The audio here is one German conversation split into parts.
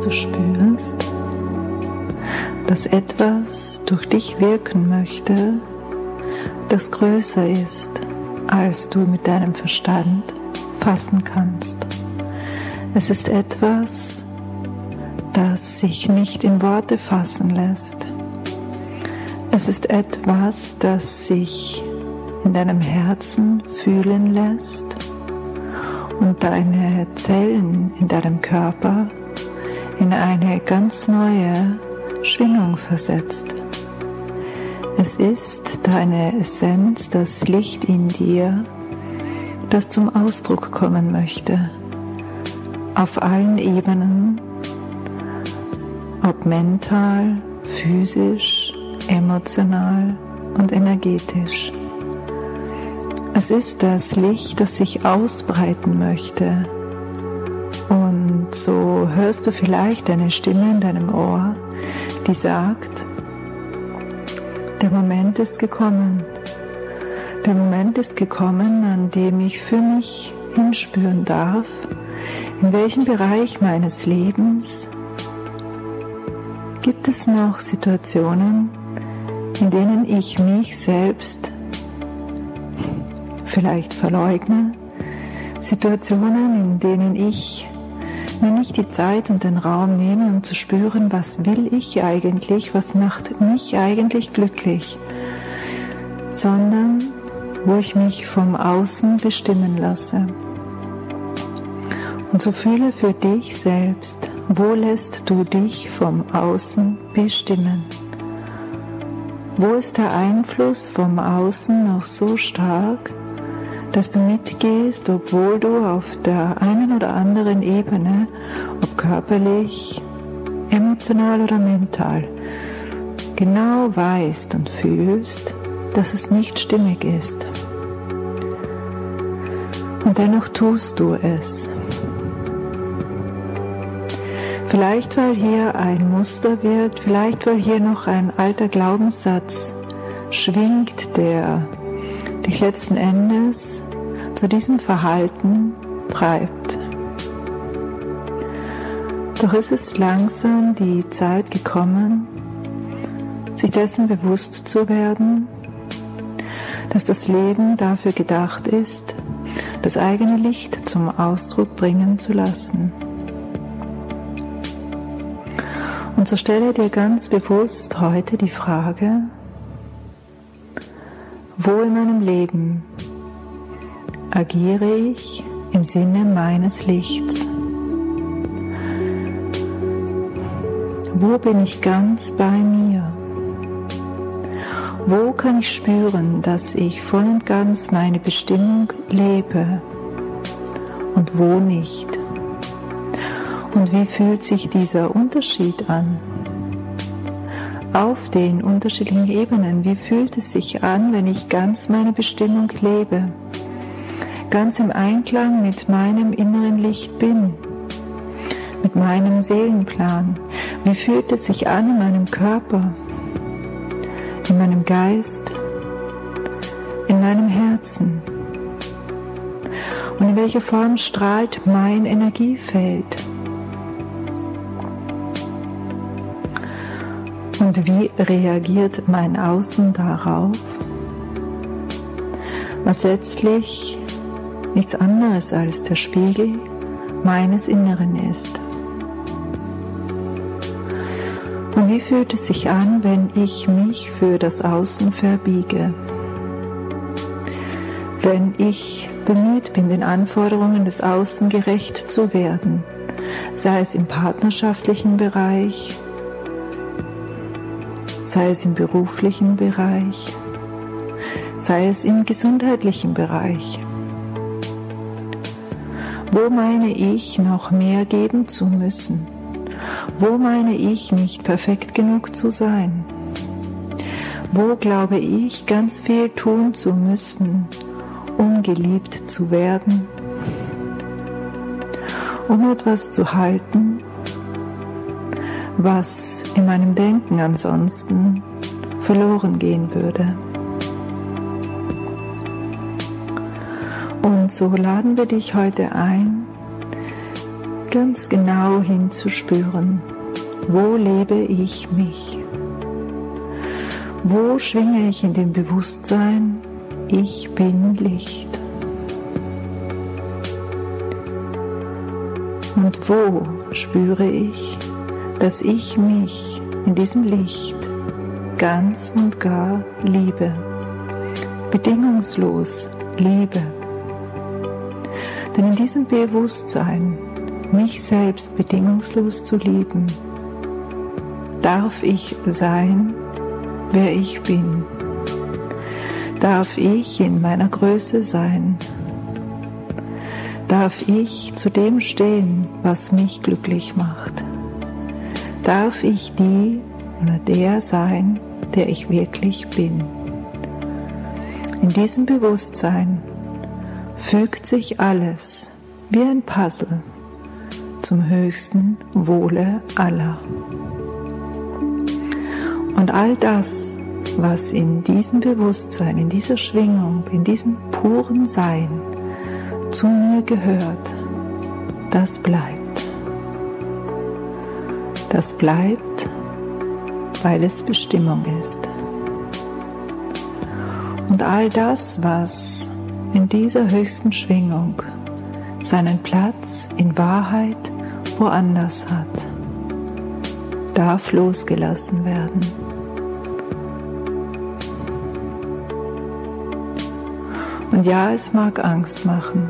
du spürst, dass etwas durch dich wirken möchte, das größer ist, als du mit deinem Verstand fassen kannst. Es ist etwas, das sich nicht in Worte fassen lässt. Es ist etwas, das sich in deinem Herzen fühlen lässt und deine Zellen in deinem Körper in eine ganz neue Schwingung versetzt. Es ist deine Essenz, das Licht in dir, das zum Ausdruck kommen möchte, auf allen Ebenen, ob mental, physisch, emotional und energetisch. Es ist das Licht, das sich ausbreiten möchte. So hörst du vielleicht eine Stimme in deinem Ohr, die sagt, der Moment ist gekommen. Der Moment ist gekommen, an dem ich für mich hinspüren darf, in welchem Bereich meines Lebens gibt es noch Situationen, in denen ich mich selbst vielleicht verleugne, Situationen, in denen ich mir nicht die Zeit und den Raum nehme, um zu spüren, was will ich eigentlich, was macht mich eigentlich glücklich, sondern wo ich mich vom Außen bestimmen lasse. Und so fühle für dich selbst, wo lässt du dich vom Außen bestimmen? Wo ist der Einfluss vom Außen noch so stark, dass du mitgehst, obwohl du auf der einen oder anderen Ebene, ob körperlich, emotional oder mental, genau weißt und fühlst, dass es nicht stimmig ist. Und dennoch tust du es. Vielleicht weil hier ein Muster wird, vielleicht weil hier noch ein alter Glaubenssatz schwingt, der dich letzten Endes zu diesem Verhalten treibt. Doch ist es langsam die Zeit gekommen, sich dessen bewusst zu werden, dass das Leben dafür gedacht ist, das eigene Licht zum Ausdruck bringen zu lassen. Und so stelle dir ganz bewusst heute die Frage, wo in meinem Leben agiere ich im Sinne meines Lichts? Wo bin ich ganz bei mir? Wo kann ich spüren, dass ich voll und ganz meine Bestimmung lebe und wo nicht? Und wie fühlt sich dieser Unterschied an? Auf den unterschiedlichen Ebenen. Wie fühlt es sich an, wenn ich ganz meine Bestimmung lebe, ganz im Einklang mit meinem inneren Licht bin, mit meinem Seelenplan? Wie fühlt es sich an in meinem Körper, in meinem Geist, in meinem Herzen? Und in welcher Form strahlt mein Energiefeld? Und wie reagiert mein Außen darauf? Was letztlich nichts anderes als der Spiegel meines Inneren ist. Und wie fühlt es sich an, wenn ich mich für das Außen verbiege? Wenn ich bemüht bin, den Anforderungen des Außen gerecht zu werden, sei es im partnerschaftlichen Bereich, sei es im beruflichen Bereich, sei es im gesundheitlichen Bereich. Wo meine ich noch mehr geben zu müssen? Wo meine ich nicht perfekt genug zu sein? Wo glaube ich ganz viel tun zu müssen, um geliebt zu werden? Um etwas zu halten, was in meinem Denken ansonsten verloren gehen würde. Und so laden wir dich heute ein, ganz genau hinzuspüren, wo lebe ich mich? Wo schwinge ich in dem Bewusstsein, ich bin Licht? Und wo spüre ich, dass ich mich in diesem Licht ganz und gar liebe, bedingungslos liebe? Denn in diesem Bewusstsein, mich selbst bedingungslos zu lieben, darf ich sein, wer ich bin. Darf ich in meiner Größe sein. Darf ich zu dem stehen, was mich glücklich macht. Darf ich die oder der sein, der ich wirklich bin. In diesem Bewusstsein fügt sich alles wie ein Puzzle zum höchsten Wohle aller. Und all das, was in diesem Bewusstsein, in dieser Schwingung, in diesem puren Sein zu mir gehört, das bleibt. Das bleibt, weil es Bestimmung ist. Und all das, was in dieser höchsten Schwingung seinen Platz in Wahrheit woanders hat, darf losgelassen werden. Und ja, es mag Angst machen.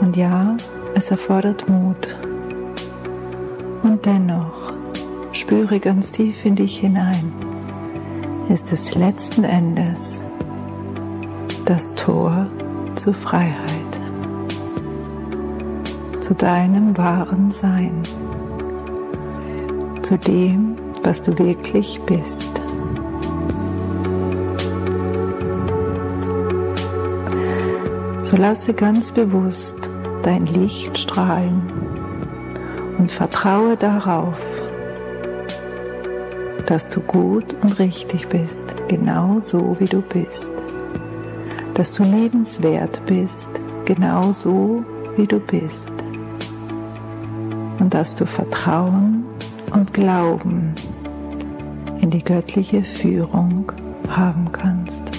Und ja, es erfordert Mut. Und dennoch, spüre ganz tief in dich hinein, ist es letzten Endes das Tor zur Freiheit, zu deinem wahren Sein, zu dem, was du wirklich bist. So lasse ganz bewusst dein Licht strahlen und vertraue darauf, dass du gut und richtig bist, genau so wie du bist. Dass du lebenswert bist, genau so wie du bist. Und dass du Vertrauen und Glauben in die göttliche Führung haben kannst.